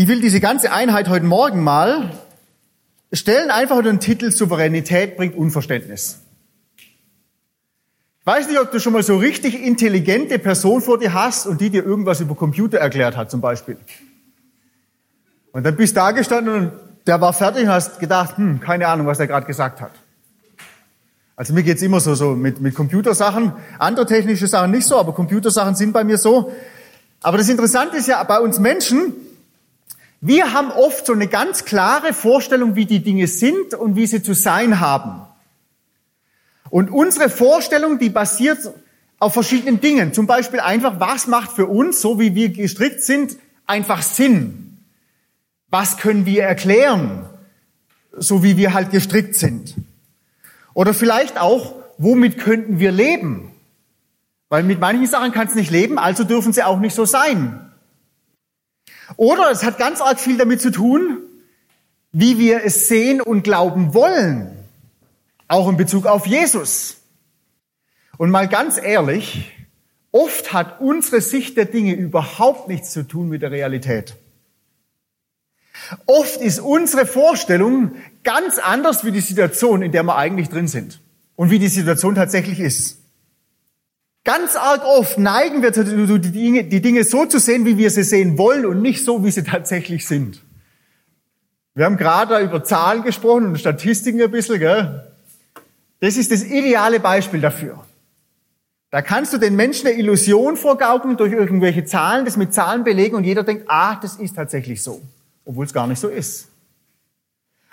Ich will diese ganze Einheit heute Morgen mal stellen einfach unter den Titel Souveränität bringt Unverständnis. Ich weiß nicht, ob du schon mal so richtig intelligente Person vor dir hast und die dir irgendwas über Computer erklärt hat zum Beispiel. Und dann bist du da gestanden und der war fertig und hast gedacht, hm, keine Ahnung, was der gerade gesagt hat. Also mir geht's immer so, so mit, mit Computersachen. Andere technische Sachen nicht so, aber Computersachen sind bei mir so. Aber das Interessante ist ja bei uns Menschen, wir haben oft so eine ganz klare Vorstellung, wie die Dinge sind und wie sie zu sein haben. Und unsere Vorstellung, die basiert auf verschiedenen Dingen. Zum Beispiel einfach, was macht für uns, so wie wir gestrickt sind, einfach Sinn? Was können wir erklären, so wie wir halt gestrickt sind? Oder vielleicht auch, womit könnten wir leben? Weil mit manchen Sachen kann es nicht leben, also dürfen sie auch nicht so sein. Oder es hat ganz arg viel damit zu tun, wie wir es sehen und glauben wollen. Auch in Bezug auf Jesus. Und mal ganz ehrlich, oft hat unsere Sicht der Dinge überhaupt nichts zu tun mit der Realität. Oft ist unsere Vorstellung ganz anders wie die Situation, in der wir eigentlich drin sind und wie die Situation tatsächlich ist. Ganz arg oft neigen wir dazu, die Dinge, die Dinge so zu sehen, wie wir sie sehen wollen und nicht so, wie sie tatsächlich sind. Wir haben gerade über Zahlen gesprochen und Statistiken ein bisschen, gell? Das ist das ideale Beispiel dafür. Da kannst du den Menschen eine Illusion vorgaukeln durch irgendwelche Zahlen, das mit Zahlen belegen und jeder denkt, ah, das ist tatsächlich so, obwohl es gar nicht so ist.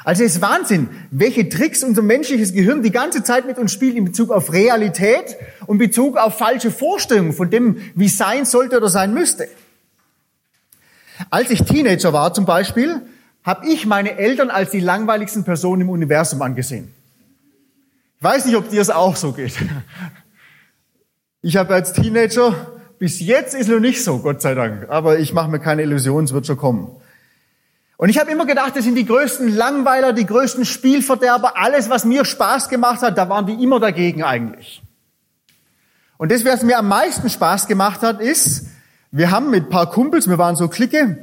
Also es ist Wahnsinn, welche Tricks unser menschliches Gehirn die ganze Zeit mit uns spielt in Bezug auf Realität und Bezug auf falsche Vorstellungen von dem, wie es sein sollte oder sein müsste. Als ich Teenager war zum Beispiel, habe ich meine Eltern als die langweiligsten Personen im Universum angesehen. Ich weiß nicht, ob dir es auch so geht. Ich habe als Teenager, bis jetzt ist noch nicht so, Gott sei Dank, aber ich mache mir keine Illusionen, es wird schon kommen. Und ich habe immer gedacht, das sind die größten Langweiler, die größten Spielverderber. Alles, was mir Spaß gemacht hat, da waren die immer dagegen eigentlich. Und das, was mir am meisten Spaß gemacht hat, ist, wir haben mit ein paar Kumpels, wir waren so Clique,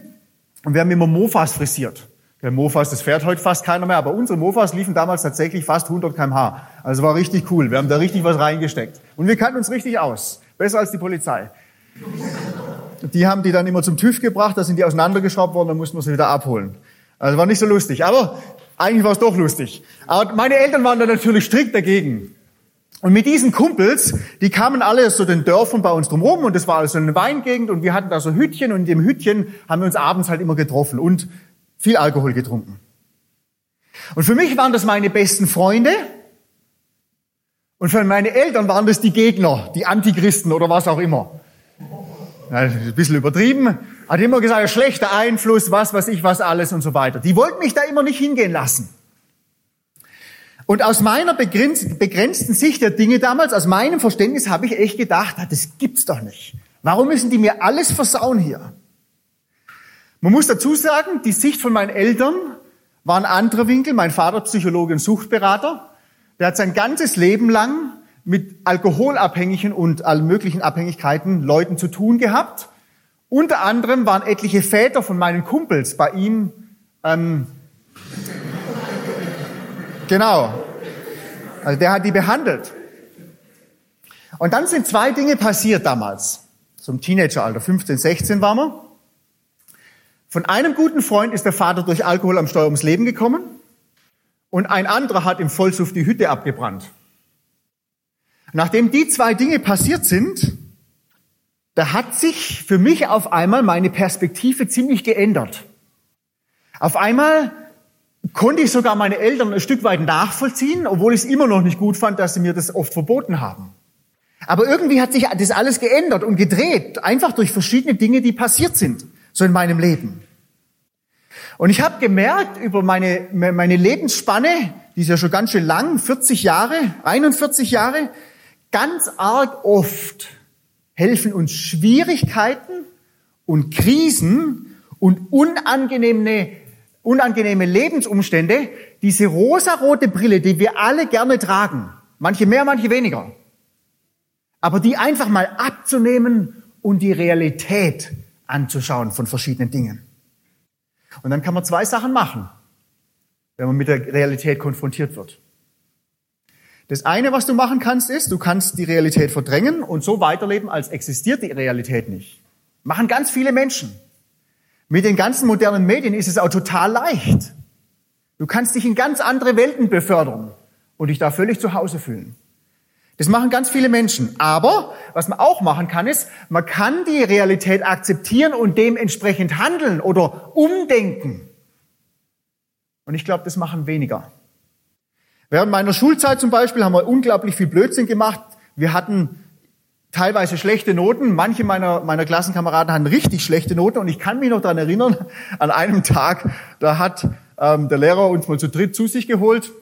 und wir haben immer Mofas frisiert. Der Mofas, das fährt heute fast keiner mehr, aber unsere Mofas liefen damals tatsächlich fast 100 kmh. Also war richtig cool. Wir haben da richtig was reingesteckt. Und wir kannten uns richtig aus. Besser als die Polizei. Die haben die dann immer zum TÜV gebracht, da sind die auseinandergeschraubt worden, dann mussten wir sie wieder abholen. Also war nicht so lustig, aber eigentlich war es doch lustig. Aber meine Eltern waren da natürlich strikt dagegen. Und mit diesen Kumpels, die kamen alle so den Dörfern bei uns drumherum und das war also eine Weingegend und wir hatten da so Hütchen und in dem Hütchen haben wir uns abends halt immer getroffen und viel Alkohol getrunken. Und für mich waren das meine besten Freunde und für meine Eltern waren das die Gegner, die Antichristen oder was auch immer ein bisschen übertrieben, hat immer gesagt, schlechter Einfluss, was weiß ich, was alles und so weiter. Die wollten mich da immer nicht hingehen lassen. Und aus meiner begrenzten Sicht der Dinge damals, aus meinem Verständnis, habe ich echt gedacht, das gibt's doch nicht. Warum müssen die mir alles versauen hier? Man muss dazu sagen, die Sicht von meinen Eltern war ein anderer Winkel. Mein Vater Psychologe und Suchtberater. Der hat sein ganzes Leben lang mit alkoholabhängigen und allen möglichen Abhängigkeiten Leuten zu tun gehabt. Unter anderem waren etliche Väter von meinen Kumpels bei ihm. Ähm, genau. Also der hat die behandelt. Und dann sind zwei Dinge passiert damals. Zum Teenageralter, 15, 16 waren wir. Von einem guten Freund ist der Vater durch Alkohol am Steuer ums Leben gekommen. Und ein anderer hat im Vollsuff die Hütte abgebrannt. Nachdem die zwei Dinge passiert sind, da hat sich für mich auf einmal meine Perspektive ziemlich geändert. Auf einmal konnte ich sogar meine Eltern ein Stück weit nachvollziehen, obwohl ich es immer noch nicht gut fand, dass sie mir das oft verboten haben. Aber irgendwie hat sich das alles geändert und gedreht, einfach durch verschiedene Dinge, die passiert sind, so in meinem Leben. Und ich habe gemerkt über meine, meine Lebensspanne, die ist ja schon ganz schön lang, 40 Jahre, 41 Jahre, Ganz arg oft helfen uns Schwierigkeiten und Krisen und unangenehme, unangenehme Lebensumstände, diese rosarote Brille, die wir alle gerne tragen, manche mehr, manche weniger, aber die einfach mal abzunehmen und die Realität anzuschauen von verschiedenen Dingen. Und dann kann man zwei Sachen machen, wenn man mit der Realität konfrontiert wird. Das eine, was du machen kannst, ist, du kannst die Realität verdrängen und so weiterleben, als existiert die Realität nicht. Machen ganz viele Menschen. Mit den ganzen modernen Medien ist es auch total leicht. Du kannst dich in ganz andere Welten befördern und dich da völlig zu Hause fühlen. Das machen ganz viele Menschen. Aber was man auch machen kann, ist, man kann die Realität akzeptieren und dementsprechend handeln oder umdenken. Und ich glaube, das machen weniger. Während meiner Schulzeit zum Beispiel haben wir unglaublich viel Blödsinn gemacht. Wir hatten teilweise schlechte Noten. Manche meiner, meiner Klassenkameraden hatten richtig schlechte Noten. Und ich kann mich noch daran erinnern, an einem Tag, da hat ähm, der Lehrer uns mal zu dritt zu sich geholt.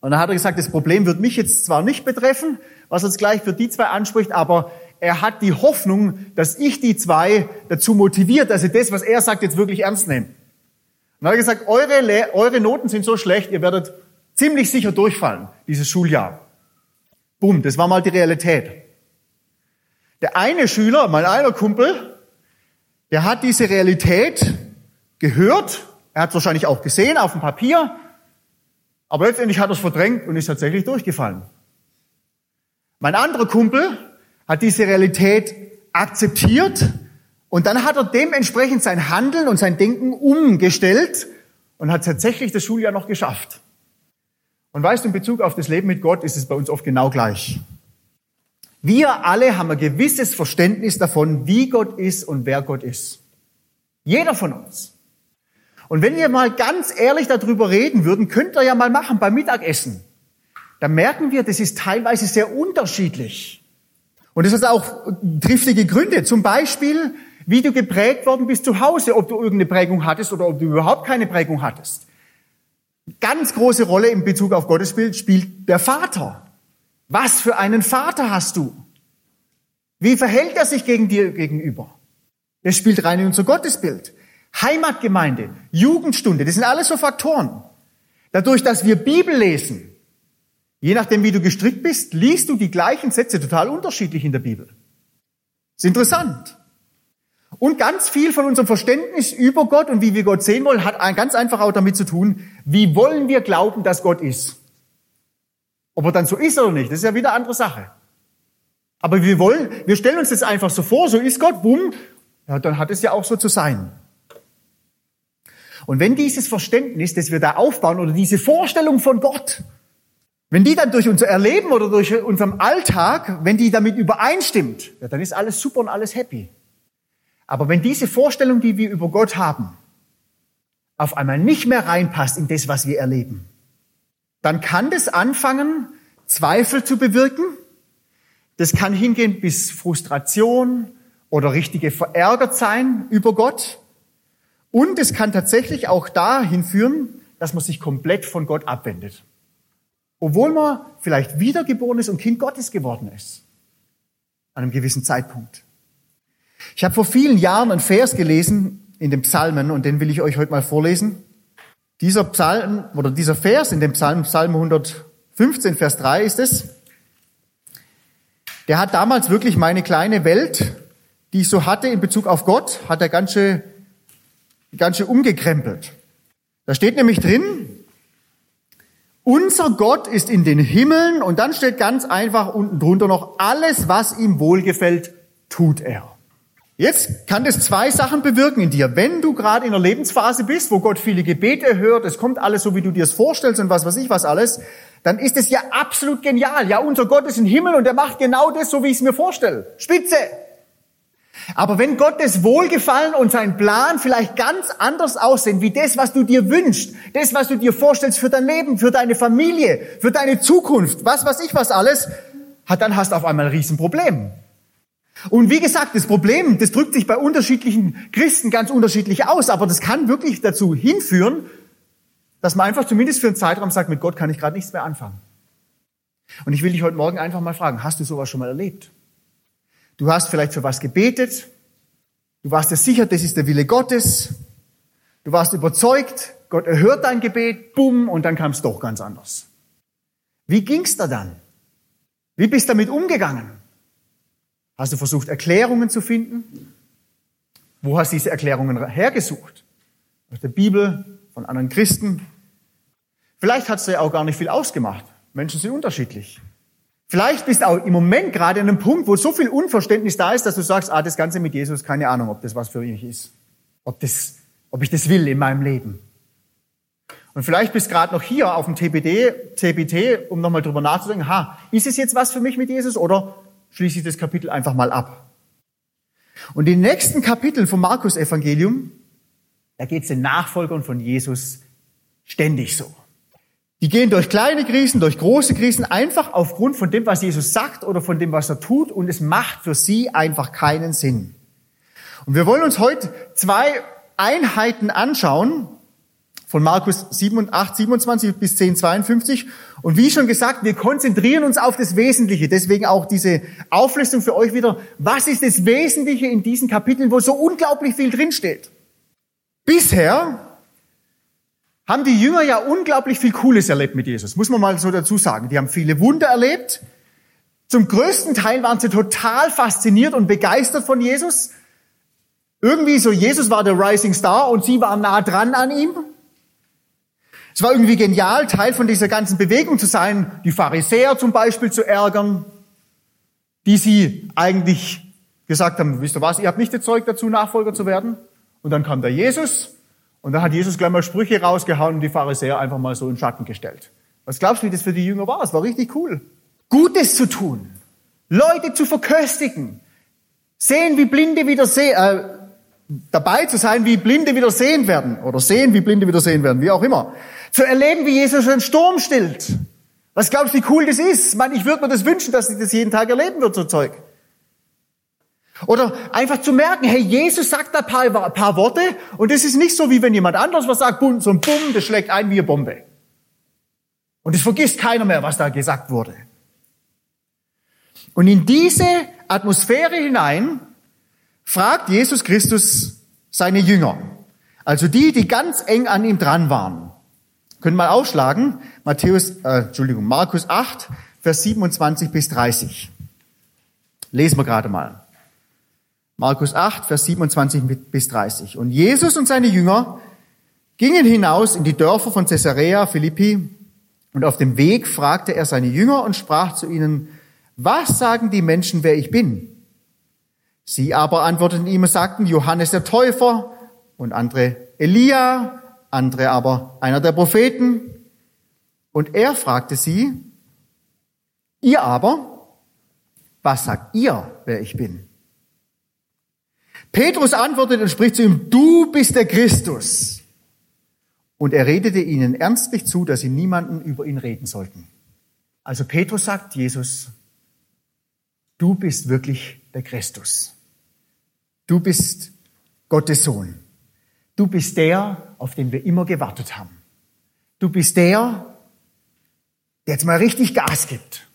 Und dann hat er gesagt, das Problem wird mich jetzt zwar nicht betreffen, was jetzt gleich für die zwei anspricht, aber er hat die Hoffnung, dass ich die zwei dazu motiviert, dass sie das, was er sagt, jetzt wirklich ernst nehmen. Und dann hat er gesagt, eure, eure Noten sind so schlecht, ihr werdet ziemlich sicher durchfallen, dieses Schuljahr. Bumm, das war mal die Realität. Der eine Schüler, mein einer Kumpel, der hat diese Realität gehört, er hat es wahrscheinlich auch gesehen auf dem Papier, aber letztendlich hat er es verdrängt und ist tatsächlich durchgefallen. Mein anderer Kumpel hat diese Realität akzeptiert und dann hat er dementsprechend sein Handeln und sein Denken umgestellt und hat tatsächlich das Schuljahr noch geschafft. Und weißt du, in Bezug auf das Leben mit Gott ist es bei uns oft genau gleich. Wir alle haben ein gewisses Verständnis davon, wie Gott ist und wer Gott ist. Jeder von uns. Und wenn wir mal ganz ehrlich darüber reden würden, könnt ihr ja mal machen beim Mittagessen. Da merken wir, das ist teilweise sehr unterschiedlich. Und das hat auch triftige Gründe. Zum Beispiel, wie du geprägt worden bist zu Hause, ob du irgendeine Prägung hattest oder ob du überhaupt keine Prägung hattest. Ganz große Rolle in Bezug auf Gottesbild spielt der Vater. Was für einen Vater hast du? Wie verhält er sich gegen dir gegenüber? Das spielt rein in unser Gottesbild. Heimatgemeinde, Jugendstunde, das sind alles so Faktoren. Dadurch, dass wir Bibel lesen, je nachdem wie du gestrickt bist, liest du die gleichen Sätze total unterschiedlich in der Bibel. ist interessant. Und ganz viel von unserem Verständnis über Gott und wie wir Gott sehen wollen, hat ganz einfach auch damit zu tun, wie wollen wir glauben, dass Gott ist. Ob er dann so ist oder nicht, das ist ja wieder eine andere Sache. Aber wir wollen, wir stellen uns das einfach so vor, so ist Gott, bumm, ja, dann hat es ja auch so zu sein. Und wenn dieses Verständnis, das wir da aufbauen oder diese Vorstellung von Gott, wenn die dann durch unser Erleben oder durch unseren Alltag, wenn die damit übereinstimmt, ja, dann ist alles super und alles happy. Aber wenn diese Vorstellung, die wir über Gott haben, auf einmal nicht mehr reinpasst in das, was wir erleben, dann kann das anfangen, Zweifel zu bewirken. Das kann hingehen bis Frustration oder richtige verärgert sein über Gott. Und es kann tatsächlich auch dahin führen, dass man sich komplett von Gott abwendet. Obwohl man vielleicht wiedergeboren ist und Kind Gottes geworden ist. An einem gewissen Zeitpunkt. Ich habe vor vielen Jahren einen Vers gelesen in den Psalmen und den will ich euch heute mal vorlesen. Dieser Psalm oder dieser Vers in dem Psalm, Psalm 115, Vers 3 ist es. Der hat damals wirklich meine kleine Welt, die ich so hatte in Bezug auf Gott, hat er ganz schön, ganz schön umgekrempelt. Da steht nämlich drin, unser Gott ist in den Himmeln und dann steht ganz einfach unten drunter noch, alles, was ihm wohlgefällt, tut er. Jetzt kann das zwei Sachen bewirken in dir. Wenn du gerade in einer Lebensphase bist, wo Gott viele Gebete hört, es kommt alles so, wie du dir es vorstellst und was weiß ich was alles, dann ist es ja absolut genial. Ja, unser Gott ist im Himmel und er macht genau das, so wie ich es mir vorstelle. Spitze! Aber wenn Gottes Wohlgefallen und sein Plan vielleicht ganz anders aussehen, wie das, was du dir wünschst, das, was du dir vorstellst für dein Leben, für deine Familie, für deine Zukunft, was weiß ich was alles, dann hast du auf einmal ein Riesenproblem. Und wie gesagt, das Problem, das drückt sich bei unterschiedlichen Christen ganz unterschiedlich aus, aber das kann wirklich dazu hinführen, dass man einfach zumindest für einen Zeitraum sagt, mit Gott kann ich gerade nichts mehr anfangen. Und ich will dich heute Morgen einfach mal fragen, hast du sowas schon mal erlebt? Du hast vielleicht für was gebetet, du warst dir sicher, das ist der Wille Gottes, du warst überzeugt, Gott erhört dein Gebet, bumm, und dann kam es doch ganz anders. Wie ging's da dann? Wie bist du damit umgegangen? Hast du versucht, Erklärungen zu finden? Wo hast du diese Erklärungen hergesucht? aus der Bibel, von anderen Christen. Vielleicht hat es ja auch gar nicht viel ausgemacht. Menschen sind unterschiedlich. Vielleicht bist du auch im Moment gerade an einem Punkt, wo so viel Unverständnis da ist, dass du sagst, ah, das Ganze mit Jesus, keine Ahnung, ob das was für mich ist. Ob, das, ob ich das will in meinem Leben. Und vielleicht bist du gerade noch hier auf dem TBD, TBT, um nochmal drüber nachzudenken, ha, ist es jetzt was für mich mit Jesus oder schließe ich das Kapitel einfach mal ab? Und die nächsten Kapitel vom Markus-Evangelium, da geht es den Nachfolgern von Jesus ständig so. Die gehen durch kleine Krisen, durch große Krisen, einfach aufgrund von dem, was Jesus sagt oder von dem, was er tut, und es macht für sie einfach keinen Sinn. Und wir wollen uns heute zwei Einheiten anschauen, von Markus 7, 8, 27 bis 10, 52. Und wie schon gesagt, wir konzentrieren uns auf das Wesentliche. Deswegen auch diese Auflistung für euch wieder. Was ist das Wesentliche in diesen Kapiteln, wo so unglaublich viel drinsteht? Bisher haben die Jünger ja unglaublich viel Cooles erlebt mit Jesus, muss man mal so dazu sagen. Die haben viele Wunder erlebt. Zum größten Teil waren sie total fasziniert und begeistert von Jesus. Irgendwie so, Jesus war der Rising Star und sie waren nah dran an ihm. Es war irgendwie genial, Teil von dieser ganzen Bewegung zu sein, die Pharisäer zum Beispiel zu ärgern, die sie eigentlich gesagt haben, wisst ihr was, ihr habt nicht das Zeug dazu, Nachfolger zu werden. Und dann kam der Jesus und da hat Jesus gleich mal Sprüche rausgehauen und die Pharisäer einfach mal so in Schatten gestellt. Was glaubst du, wie das für die Jünger war? Es war richtig cool. Gutes zu tun, Leute zu verköstigen, sehen, wie Blinde wieder sehen, äh, dabei zu sein, wie Blinde wieder sehen werden oder sehen, wie Blinde wieder sehen werden, wie auch immer. Zu erleben, wie Jesus einen Sturm stillt. Was glaubst du, wie cool das ist? Ich, meine, ich würde mir das wünschen, dass ich das jeden Tag erleben würde, so Zeug. Oder einfach zu merken, hey, Jesus sagt da paar, paar Worte und es ist nicht so, wie wenn jemand anderes was sagt, so ein Bumm, das schlägt ein wie eine Bombe. Und es vergisst keiner mehr, was da gesagt wurde. Und in diese Atmosphäre hinein fragt Jesus Christus seine Jünger, also die, die ganz eng an ihm dran waren. Können mal aufschlagen, Matthäus, äh, Entschuldigung, Markus 8, Vers 27 bis 30. Lesen wir gerade mal. Markus 8, Vers 27 bis 30. Und Jesus und seine Jünger gingen hinaus in die Dörfer von Caesarea Philippi und auf dem Weg fragte er seine Jünger und sprach zu ihnen, was sagen die Menschen, wer ich bin? Sie aber antworteten ihm und sagten, Johannes der Täufer und andere Elia, andere aber einer der Propheten. Und er fragte sie, ihr aber, was sagt ihr, wer ich bin? Petrus antwortet und spricht zu ihm, du bist der Christus. Und er redete ihnen ernstlich zu, dass sie niemanden über ihn reden sollten. Also Petrus sagt Jesus, du bist wirklich der Christus. Du bist Gottes Sohn. Du bist der, auf den wir immer gewartet haben. Du bist der, der jetzt mal richtig Gas gibt.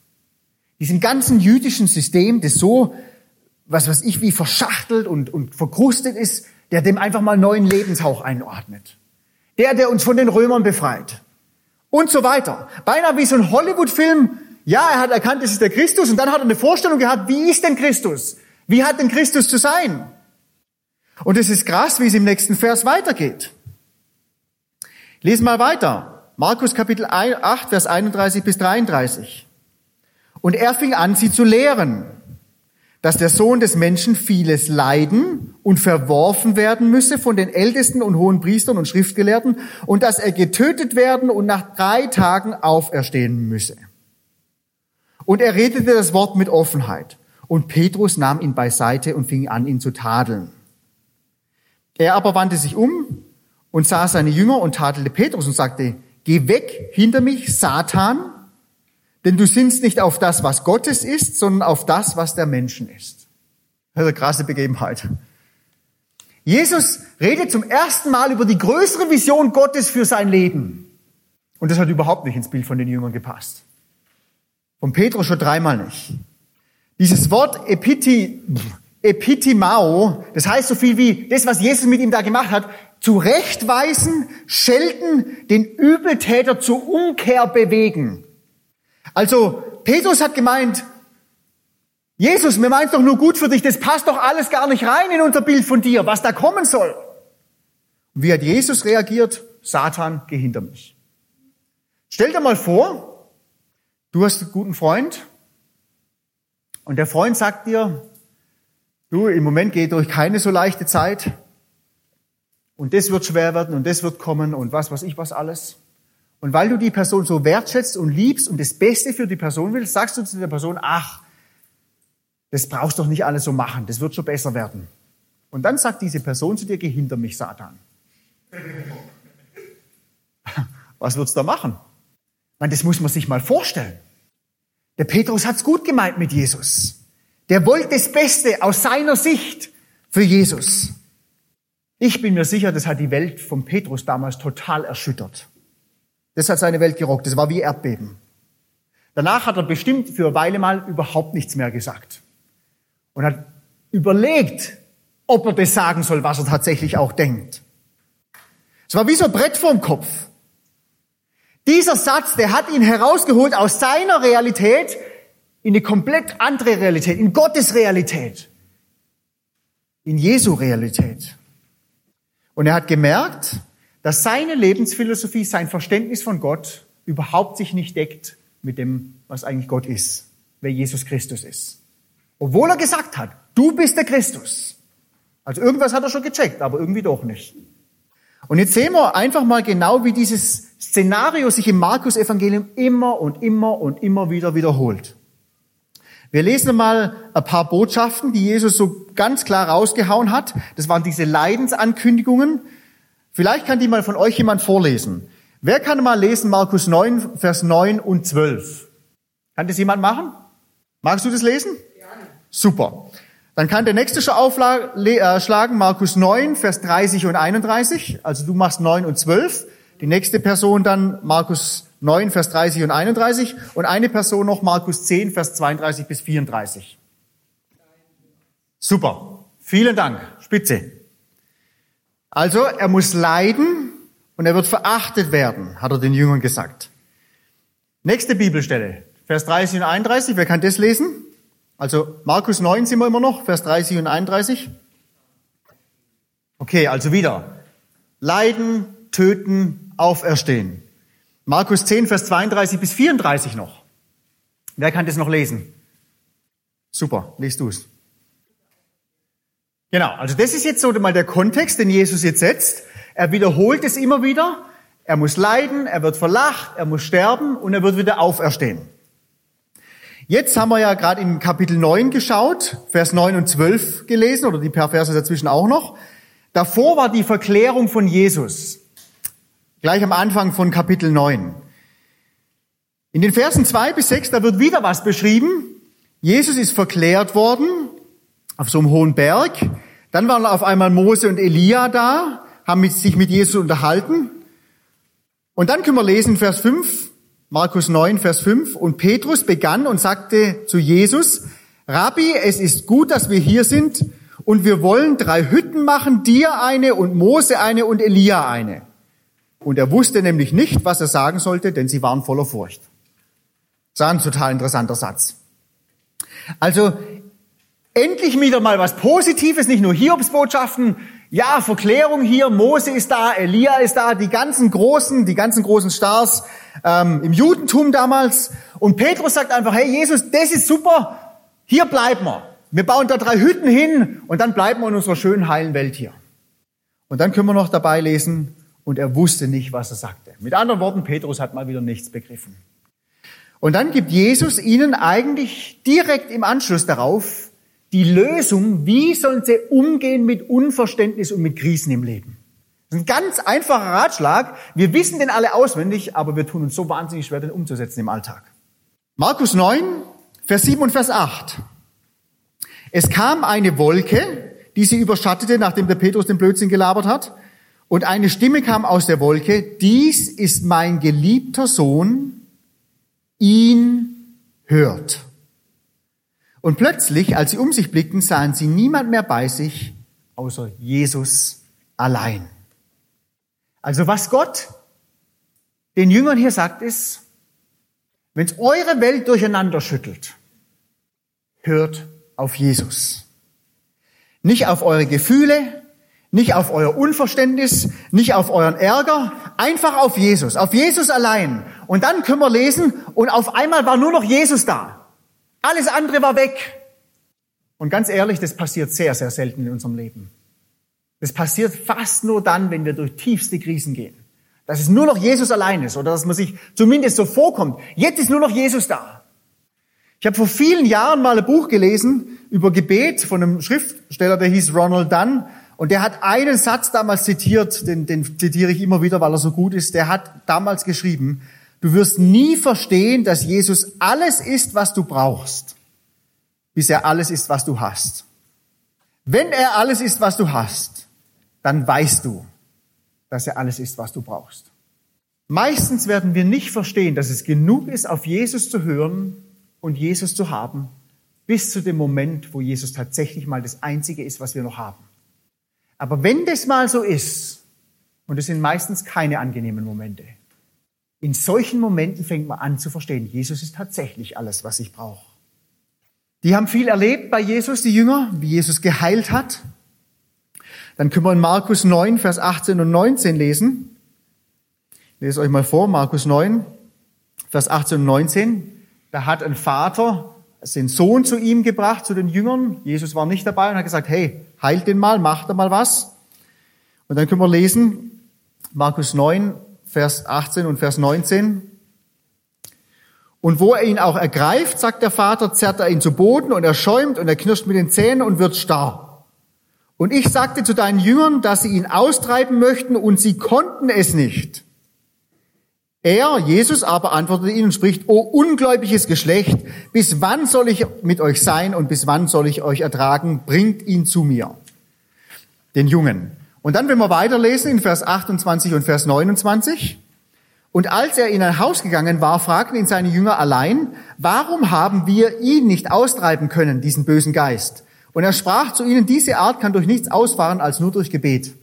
Diesem ganzen jüdischen System, das so was weiß ich, wie verschachtelt und, und verkrustet ist, der dem einfach mal neuen Lebenshauch einordnet. Der, der uns von den Römern befreit. Und so weiter. Beinahe wie so ein Hollywood-Film. Ja, er hat erkannt, es ist der Christus und dann hat er eine Vorstellung gehabt, wie ist denn Christus? Wie hat denn Christus zu sein? Und es ist krass, wie es im nächsten Vers weitergeht. Lesen mal weiter. Markus Kapitel 8, Vers 31 bis 33. Und er fing an, sie zu lehren dass der Sohn des Menschen vieles leiden und verworfen werden müsse von den Ältesten und hohen Priestern und Schriftgelehrten und dass er getötet werden und nach drei Tagen auferstehen müsse. Und er redete das Wort mit Offenheit. Und Petrus nahm ihn beiseite und fing an, ihn zu tadeln. Er aber wandte sich um und sah seine Jünger und tadelte Petrus und sagte, geh weg hinter mich, Satan, denn du sinnst nicht auf das, was Gottes ist, sondern auf das, was der Menschen ist. Das ist eine krasse Begebenheit. Jesus redet zum ersten Mal über die größere Vision Gottes für sein Leben. Und das hat überhaupt nicht ins Bild von den Jüngern gepasst. Von Petrus schon dreimal nicht. Dieses Wort Epiti, Epitimao, das heißt so viel wie das, was Jesus mit ihm da gemacht hat, zurechtweisen, schelten, den Übeltäter zur Umkehr bewegen. Also Petrus hat gemeint, Jesus, mir meint doch nur gut für dich, das passt doch alles gar nicht rein in unser Bild von dir, was da kommen soll. Wie hat Jesus reagiert? Satan, geh hinter mich. Stell dir mal vor, du hast einen guten Freund und der Freund sagt dir, du, im Moment geht durch keine so leichte Zeit und das wird schwer werden und das wird kommen und was weiß ich was alles. Und weil du die Person so wertschätzt und liebst und das Beste für die Person willst, sagst du zu der Person, ach, das brauchst du doch nicht alles so machen, das wird schon besser werden. Und dann sagt diese Person zu dir, geh hinter mich, Satan. Was wird's da machen? Man, das muss man sich mal vorstellen. Der Petrus hat's gut gemeint mit Jesus. Der wollte das Beste aus seiner Sicht für Jesus. Ich bin mir sicher, das hat die Welt von Petrus damals total erschüttert. Das hat seine Welt gerockt. Das war wie Erdbeben. Danach hat er bestimmt für eine Weile mal überhaupt nichts mehr gesagt. Und hat überlegt, ob er das sagen soll, was er tatsächlich auch denkt. Es war wie so ein Brett vorm Kopf. Dieser Satz, der hat ihn herausgeholt aus seiner Realität in eine komplett andere Realität, in Gottes Realität, in Jesu Realität. Und er hat gemerkt, dass seine Lebensphilosophie, sein Verständnis von Gott überhaupt sich nicht deckt mit dem, was eigentlich Gott ist, wer Jesus Christus ist. Obwohl er gesagt hat, du bist der Christus. Also irgendwas hat er schon gecheckt, aber irgendwie doch nicht. Und jetzt sehen wir einfach mal genau, wie dieses Szenario sich im Markus-Evangelium immer und immer und immer wieder wiederholt. Wir lesen mal ein paar Botschaften, die Jesus so ganz klar rausgehauen hat. Das waren diese Leidensankündigungen. Vielleicht kann die mal von euch jemand vorlesen. Wer kann mal lesen Markus 9, Vers 9 und 12? Kann das jemand machen? Magst du das lesen? Ja. Super. Dann kann der nächste schon aufschlagen, äh, Markus 9, Vers 30 und 31. Also du machst 9 und 12. Die nächste Person dann Markus 9, Vers 30 und 31. Und eine Person noch Markus 10, Vers 32 bis 34. Super. Vielen Dank. Spitze. Also er muss leiden und er wird verachtet werden, hat er den Jüngern gesagt. Nächste Bibelstelle, Vers 30 und 31. Wer kann das lesen? Also Markus 9 sind wir immer noch, Vers 30 und 31. Okay, also wieder. Leiden, töten, auferstehen. Markus 10, Vers 32 bis 34 noch. Wer kann das noch lesen? Super, liest du es. Genau, also das ist jetzt so mal der Kontext, den Jesus jetzt setzt. Er wiederholt es immer wieder. Er muss leiden, er wird verlacht, er muss sterben und er wird wieder auferstehen. Jetzt haben wir ja gerade in Kapitel 9 geschaut, Vers 9 und 12 gelesen oder die paar Verse dazwischen auch noch. Davor war die Verklärung von Jesus. Gleich am Anfang von Kapitel 9. In den Versen 2 bis 6, da wird wieder was beschrieben. Jesus ist verklärt worden auf so einem hohen Berg. Dann waren auf einmal Mose und Elia da, haben sich mit Jesus unterhalten. Und dann können wir lesen, Vers 5, Markus 9, Vers 5. Und Petrus begann und sagte zu Jesus, Rabbi, es ist gut, dass wir hier sind und wir wollen drei Hütten machen, dir eine und Mose eine und Elia eine. Und er wusste nämlich nicht, was er sagen sollte, denn sie waren voller Furcht. Das war ein total interessanter Satz. Also endlich wieder mal was Positives, nicht nur Hiobsbotschaften, ja, Verklärung hier, Mose ist da, Elia ist da, die ganzen großen, die ganzen großen Stars ähm, im Judentum damals. Und Petrus sagt einfach, hey Jesus, das ist super, hier bleiben wir. Wir bauen da drei Hütten hin und dann bleiben wir in unserer schönen, heilen Welt hier. Und dann können wir noch dabei lesen, und er wusste nicht, was er sagte. Mit anderen Worten, Petrus hat mal wieder nichts begriffen. Und dann gibt Jesus ihnen eigentlich direkt im Anschluss darauf die Lösung, wie sollen sie umgehen mit Unverständnis und mit Krisen im Leben. Das ist ein ganz einfacher Ratschlag. Wir wissen den alle auswendig, aber wir tun uns so wahnsinnig schwer, den umzusetzen im Alltag. Markus 9, Vers 7 und Vers 8. Es kam eine Wolke, die sie überschattete, nachdem der Petrus den Blödsinn gelabert hat. Und eine Stimme kam aus der Wolke, dies ist mein geliebter Sohn, ihn hört. Und plötzlich, als sie um sich blickten, sahen sie niemand mehr bei sich, außer Jesus allein. Also was Gott den Jüngern hier sagt, ist, wenn es eure Welt durcheinander schüttelt, hört auf Jesus. Nicht auf eure Gefühle, nicht auf euer Unverständnis, nicht auf euren Ärger, einfach auf Jesus, auf Jesus allein. Und dann können wir lesen, und auf einmal war nur noch Jesus da. Alles andere war weg. Und ganz ehrlich, das passiert sehr, sehr selten in unserem Leben. Das passiert fast nur dann, wenn wir durch tiefste Krisen gehen. Dass es nur noch Jesus allein ist oder dass man sich zumindest so vorkommt. Jetzt ist nur noch Jesus da. Ich habe vor vielen Jahren mal ein Buch gelesen über Gebet von einem Schriftsteller, der hieß Ronald Dunn. Und der hat einen Satz damals zitiert, den, den zitiere ich immer wieder, weil er so gut ist. Der hat damals geschrieben, du wirst nie verstehen, dass Jesus alles ist, was du brauchst, bis er alles ist, was du hast. Wenn er alles ist, was du hast, dann weißt du, dass er alles ist, was du brauchst. Meistens werden wir nicht verstehen, dass es genug ist, auf Jesus zu hören und Jesus zu haben, bis zu dem Moment, wo Jesus tatsächlich mal das Einzige ist, was wir noch haben. Aber wenn das mal so ist, und es sind meistens keine angenehmen Momente, in solchen Momenten fängt man an zu verstehen, Jesus ist tatsächlich alles, was ich brauche. Die haben viel erlebt bei Jesus, die Jünger, wie Jesus geheilt hat, dann können wir in Markus 9, Vers 18 und 19 lesen. Ich lese euch mal vor, Markus 9, Vers 18 und 19. Da hat ein Vater den Sohn zu ihm gebracht, zu den Jüngern. Jesus war nicht dabei und hat gesagt, hey, heilt den mal, macht er mal was. Und dann können wir lesen, Markus 9, Vers 18 und Vers 19. Und wo er ihn auch ergreift, sagt der Vater, zerrt er ihn zu Boden und er schäumt und er knirscht mit den Zähnen und wird starr. Und ich sagte zu deinen Jüngern, dass sie ihn austreiben möchten und sie konnten es nicht. Er, Jesus aber antwortete ihnen und spricht, O ungläubiges Geschlecht, bis wann soll ich mit euch sein und bis wann soll ich euch ertragen? Bringt ihn zu mir. Den Jungen. Und dann, wenn wir weiterlesen in Vers 28 und Vers 29. Und als er in ein Haus gegangen war, fragten ihn seine Jünger allein, warum haben wir ihn nicht austreiben können, diesen bösen Geist? Und er sprach zu ihnen, diese Art kann durch nichts ausfahren als nur durch Gebet.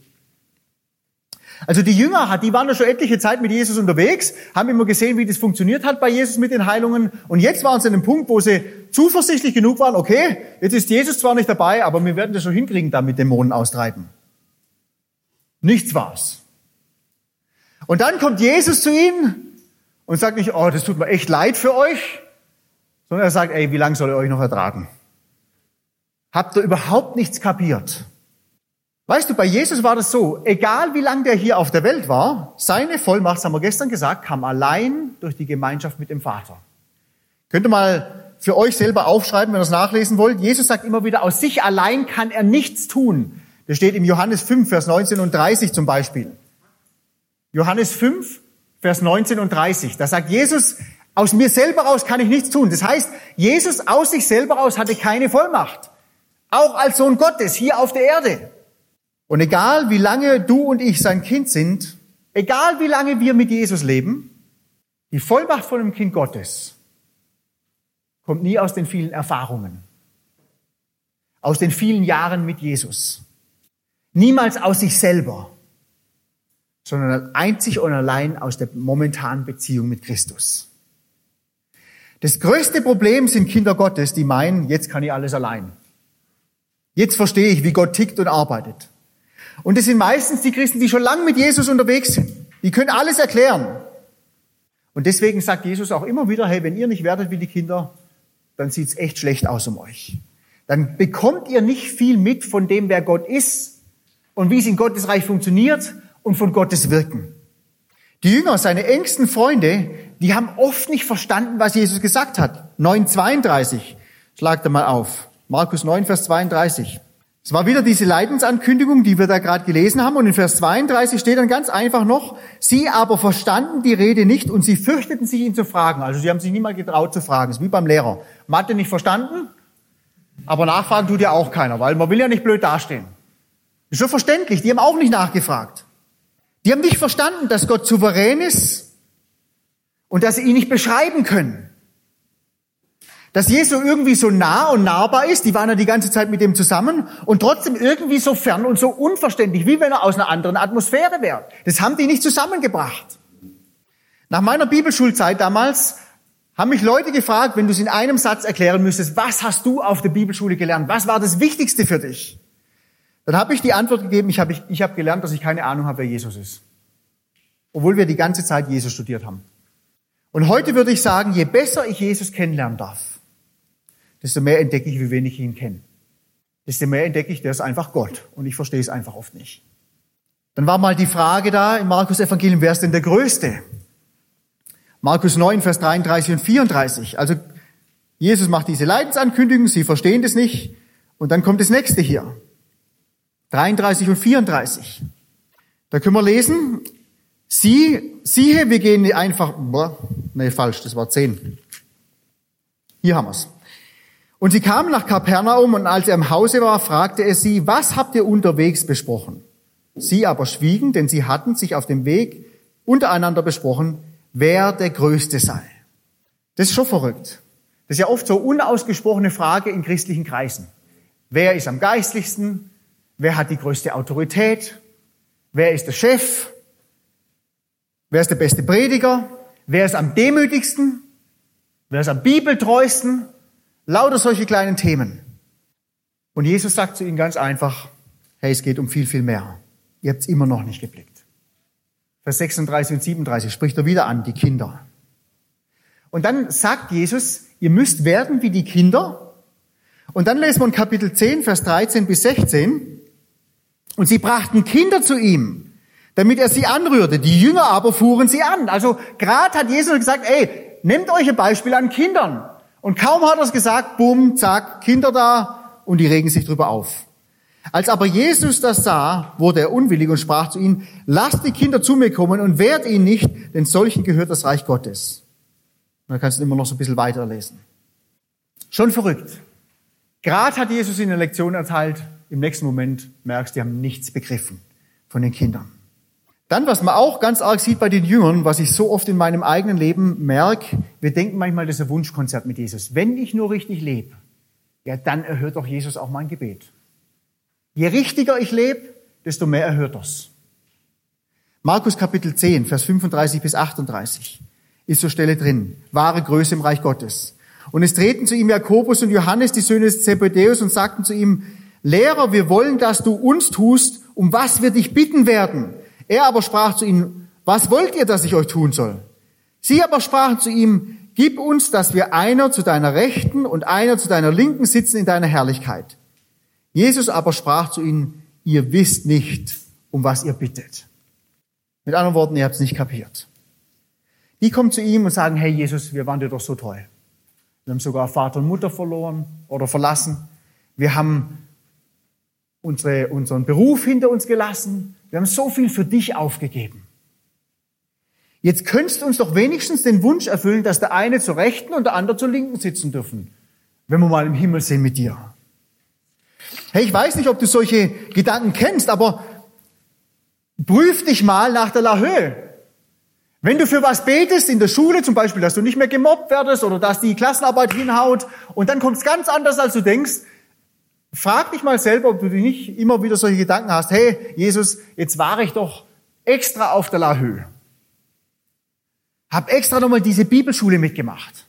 Also die Jünger, die waren ja schon etliche Zeit mit Jesus unterwegs, haben immer gesehen, wie das funktioniert hat bei Jesus mit den Heilungen. Und jetzt waren sie an einem Punkt, wo sie zuversichtlich genug waren, okay, jetzt ist Jesus zwar nicht dabei, aber wir werden das schon hinkriegen, da mit Dämonen austreiben. Nichts war's. Und dann kommt Jesus zu ihnen und sagt nicht, oh, das tut mir echt leid für euch, sondern er sagt, ey, wie lange soll ich euch noch ertragen? Habt ihr überhaupt nichts kapiert? Weißt du, bei Jesus war das so, egal wie lange der hier auf der Welt war, seine Vollmacht, haben wir gestern gesagt, kam allein durch die Gemeinschaft mit dem Vater. Könnt ihr mal für euch selber aufschreiben, wenn ihr es nachlesen wollt. Jesus sagt immer wieder, aus sich allein kann er nichts tun. Das steht im Johannes 5, Vers 19 und 30 zum Beispiel. Johannes 5, Vers 19 und 30. Da sagt Jesus, aus mir selber aus kann ich nichts tun. Das heißt, Jesus aus sich selber aus hatte keine Vollmacht. Auch als Sohn Gottes hier auf der Erde. Und egal wie lange du und ich sein Kind sind, egal wie lange wir mit Jesus leben, die Vollmacht von dem Kind Gottes kommt nie aus den vielen Erfahrungen, aus den vielen Jahren mit Jesus. Niemals aus sich selber, sondern einzig und allein aus der momentanen Beziehung mit Christus. Das größte Problem sind Kinder Gottes, die meinen, jetzt kann ich alles allein. Jetzt verstehe ich, wie Gott tickt und arbeitet. Und es sind meistens die Christen, die schon lange mit Jesus unterwegs sind. Die können alles erklären. Und deswegen sagt Jesus auch immer wieder, hey, wenn ihr nicht werdet wie die Kinder, dann sieht's echt schlecht aus um euch. Dann bekommt ihr nicht viel mit von dem, wer Gott ist und wie es in Gottes Reich funktioniert und von Gottes Wirken. Die Jünger, seine engsten Freunde, die haben oft nicht verstanden, was Jesus gesagt hat. 9,32. Schlag da mal auf. Markus 9, Vers 32. Es war wieder diese Leidensankündigung, die wir da gerade gelesen haben. Und in Vers 32 steht dann ganz einfach noch, sie aber verstanden die Rede nicht und sie fürchteten sich, ihn zu fragen. Also sie haben sich niemand getraut zu fragen. Das ist wie beim Lehrer. Mathe nicht verstanden, aber nachfragen tut ja auch keiner, weil man will ja nicht blöd dastehen. Ist schon verständlich. Die haben auch nicht nachgefragt. Die haben nicht verstanden, dass Gott souverän ist und dass sie ihn nicht beschreiben können. Dass Jesus irgendwie so nah und nahbar ist, die waren ja die ganze Zeit mit ihm zusammen und trotzdem irgendwie so fern und so unverständlich, wie wenn er aus einer anderen Atmosphäre wäre. Das haben die nicht zusammengebracht. Nach meiner Bibelschulzeit damals haben mich Leute gefragt, wenn du es in einem Satz erklären müsstest, was hast du auf der Bibelschule gelernt? Was war das Wichtigste für dich? Dann habe ich die Antwort gegeben, ich habe ich hab gelernt, dass ich keine Ahnung habe, wer Jesus ist. Obwohl wir die ganze Zeit Jesus studiert haben. Und heute würde ich sagen, je besser ich Jesus kennenlernen darf, desto mehr entdecke ich, wie wenig ich ihn kenne. Desto mehr entdecke ich, der ist einfach Gott. Und ich verstehe es einfach oft nicht. Dann war mal die Frage da im Markus Evangelium, wer ist denn der Größte? Markus 9, Vers 33 und 34. Also Jesus macht diese Leidensankündigung, sie verstehen das nicht. Und dann kommt das nächste hier. 33 und 34. Da können wir lesen, sie, siehe, wir gehen einfach, boah, nee, falsch, das war 10. Hier haben wir's. Und sie kamen nach Kapernaum und als er im Hause war, fragte er sie, was habt ihr unterwegs besprochen? Sie aber schwiegen, denn sie hatten sich auf dem Weg untereinander besprochen, wer der Größte sei. Das ist schon verrückt. Das ist ja oft so unausgesprochene Frage in christlichen Kreisen. Wer ist am geistlichsten? Wer hat die größte Autorität? Wer ist der Chef? Wer ist der beste Prediger? Wer ist am demütigsten? Wer ist am bibeltreuesten? Lauter solche kleinen Themen. Und Jesus sagt zu ihnen ganz einfach, hey, es geht um viel, viel mehr. Ihr habt es immer noch nicht geblickt. Vers 36 und 37 spricht er wieder an, die Kinder. Und dann sagt Jesus, ihr müsst werden wie die Kinder. Und dann lesen wir in Kapitel 10, Vers 13 bis 16. Und sie brachten Kinder zu ihm, damit er sie anrührte. Die Jünger aber fuhren sie an. Also gerade hat Jesus gesagt, ey, nehmt euch ein Beispiel an Kindern. Und kaum hat er es gesagt, bumm, zack, Kinder da, und die regen sich drüber auf. Als aber Jesus das sah, wurde er unwillig und sprach zu ihnen, lasst die Kinder zu mir kommen und wehrt ihnen nicht, denn solchen gehört das Reich Gottes. Und dann kannst du immer noch so ein bisschen weiterlesen. Schon verrückt. Gerade hat Jesus in der Lektion erteilt, im nächsten Moment merkst du, die haben nichts begriffen von den Kindern. Dann, was man auch ganz arg sieht bei den Jüngern, was ich so oft in meinem eigenen Leben merke, wir denken manchmal, das ist ein Wunschkonzert mit Jesus. Wenn ich nur richtig lebe, ja, dann erhört doch Jesus auch mein Gebet. Je richtiger ich lebe, desto mehr erhört das. Markus Kapitel 10, Vers 35 bis 38 ist zur Stelle drin. Wahre Größe im Reich Gottes. Und es treten zu ihm Jakobus und Johannes, die Söhne des Zebedeus, und sagten zu ihm, Lehrer, wir wollen, dass du uns tust, um was wir dich bitten werden. Er aber sprach zu ihnen, was wollt ihr, dass ich euch tun soll? Sie aber sprachen zu ihm, gib uns, dass wir einer zu deiner Rechten und einer zu deiner Linken sitzen in deiner Herrlichkeit. Jesus aber sprach zu ihnen, ihr wisst nicht, um was ihr bittet. Mit anderen Worten, ihr habt es nicht kapiert. Die kommen zu ihm und sagen, hey Jesus, wir waren dir doch so treu. Wir haben sogar Vater und Mutter verloren oder verlassen. Wir haben unsere, unseren Beruf hinter uns gelassen. Wir haben so viel für dich aufgegeben. Jetzt könntest du uns doch wenigstens den Wunsch erfüllen, dass der eine zur Rechten und der andere zur Linken sitzen dürfen, wenn wir mal im Himmel sind mit dir. Hey, ich weiß nicht, ob du solche Gedanken kennst, aber prüf dich mal nach der Lahöhe. Wenn du für was betest in der Schule, zum Beispiel, dass du nicht mehr gemobbt werdest oder dass die Klassenarbeit hinhaut und dann kommt es ganz anders, als du denkst, frag dich mal selber, ob du nicht immer wieder solche Gedanken hast, hey, Jesus, jetzt war ich doch extra auf der Lahöhe. Hab extra nochmal diese Bibelschule mitgemacht.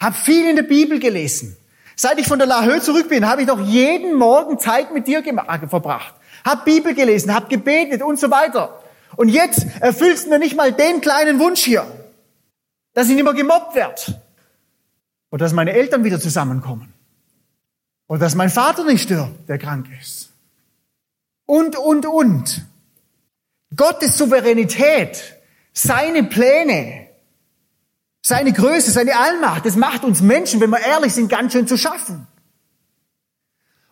Hab viel in der Bibel gelesen. Seit ich von der La Höhe zurück bin, habe ich doch jeden Morgen Zeit mit dir verbracht. Hab Bibel gelesen, hab gebetet und so weiter. Und jetzt erfüllst du mir nicht mal den kleinen Wunsch hier, dass ich nicht mehr gemobbt werde. Oder dass meine Eltern wieder zusammenkommen. Oder dass mein Vater nicht stirbt, der krank ist. Und, und, und. Gottes Souveränität, seine Pläne, seine Größe, seine Allmacht, das macht uns Menschen, wenn wir ehrlich sind, ganz schön zu schaffen.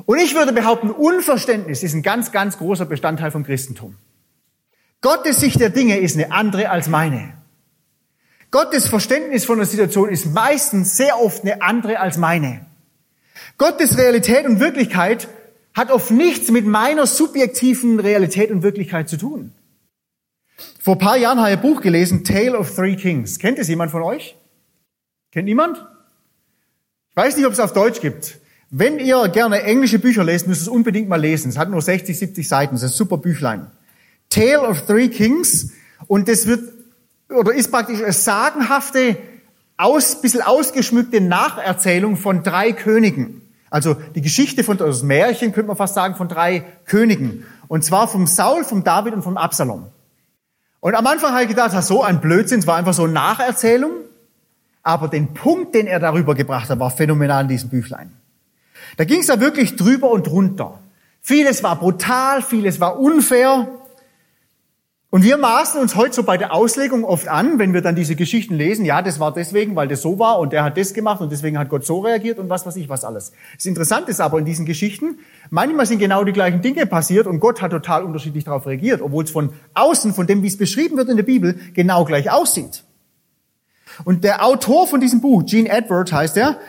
Und ich würde behaupten, Unverständnis ist ein ganz, ganz großer Bestandteil vom Christentum. Gottes Sicht der Dinge ist eine andere als meine. Gottes Verständnis von der Situation ist meistens sehr oft eine andere als meine. Gottes Realität und Wirklichkeit hat oft nichts mit meiner subjektiven Realität und Wirklichkeit zu tun. Vor paar Jahren habe ich ein Buch gelesen, Tale of Three Kings. Kennt es jemand von euch? Kennt niemand? Ich weiß nicht, ob es auf Deutsch gibt. Wenn ihr gerne englische Bücher lest, müsst ihr es unbedingt mal lesen. Es hat nur 60, 70 Seiten. Es ist ein super Büchlein. Tale of Three Kings. Und das wird, oder ist praktisch eine sagenhafte, aus, bisschen ausgeschmückte Nacherzählung von drei Königen. Also die Geschichte von, das Märchen könnte man fast sagen, von drei Königen. Und zwar vom Saul, vom David und vom Absalom. Und am Anfang habe ich gedacht, so ein Blödsinn, es war einfach so eine Nacherzählung. Aber den Punkt, den er darüber gebracht hat, war phänomenal in diesem Büchlein. Da ging es da wirklich drüber und drunter. Vieles war brutal, vieles war unfair. Und wir maßen uns heute so bei der Auslegung oft an, wenn wir dann diese Geschichten lesen, ja, das war deswegen, weil das so war und der hat das gemacht und deswegen hat Gott so reagiert und was weiß ich was alles. Das Interessante ist aber in diesen Geschichten, manchmal sind genau die gleichen Dinge passiert und Gott hat total unterschiedlich darauf reagiert, obwohl es von außen, von dem, wie es beschrieben wird in der Bibel, genau gleich aussieht. Und der Autor von diesem Buch, Gene Edward heißt er,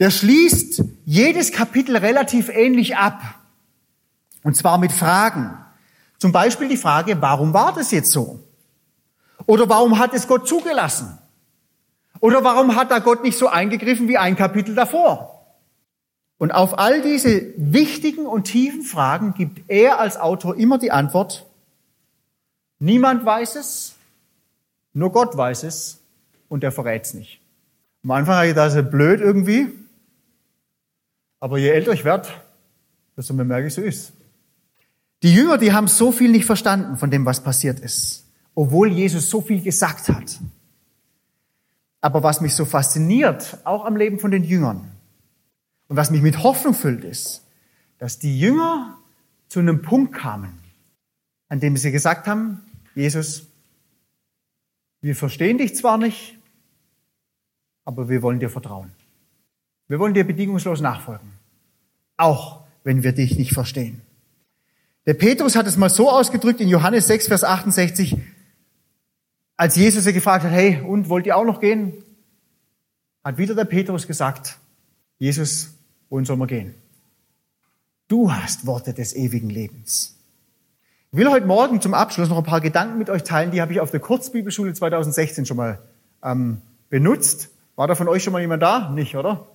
der schließt jedes Kapitel relativ ähnlich ab. Und zwar mit Fragen. Zum Beispiel die Frage, warum war das jetzt so? Oder warum hat es Gott zugelassen? Oder warum hat da Gott nicht so eingegriffen wie ein Kapitel davor? Und auf all diese wichtigen und tiefen Fragen gibt er als Autor immer die Antwort, niemand weiß es, nur Gott weiß es und er verrät es nicht. Am Anfang habe ich gedacht, das ist blöd irgendwie, aber je älter ich werde, desto mehr merke ich, so ist. Die Jünger, die haben so viel nicht verstanden von dem, was passiert ist, obwohl Jesus so viel gesagt hat. Aber was mich so fasziniert, auch am Leben von den Jüngern, und was mich mit Hoffnung füllt, ist, dass die Jünger zu einem Punkt kamen, an dem sie gesagt haben, Jesus, wir verstehen dich zwar nicht, aber wir wollen dir vertrauen. Wir wollen dir bedingungslos nachfolgen, auch wenn wir dich nicht verstehen. Der Petrus hat es mal so ausgedrückt in Johannes 6, Vers 68, als Jesus sie gefragt hat, hey, und wollt ihr auch noch gehen? Hat wieder der Petrus gesagt, Jesus, wohin soll man gehen? Du hast Worte des ewigen Lebens. Ich will heute Morgen zum Abschluss noch ein paar Gedanken mit euch teilen, die habe ich auf der Kurzbibelschule 2016 schon mal ähm, benutzt. War da von euch schon mal jemand da? Nicht, oder?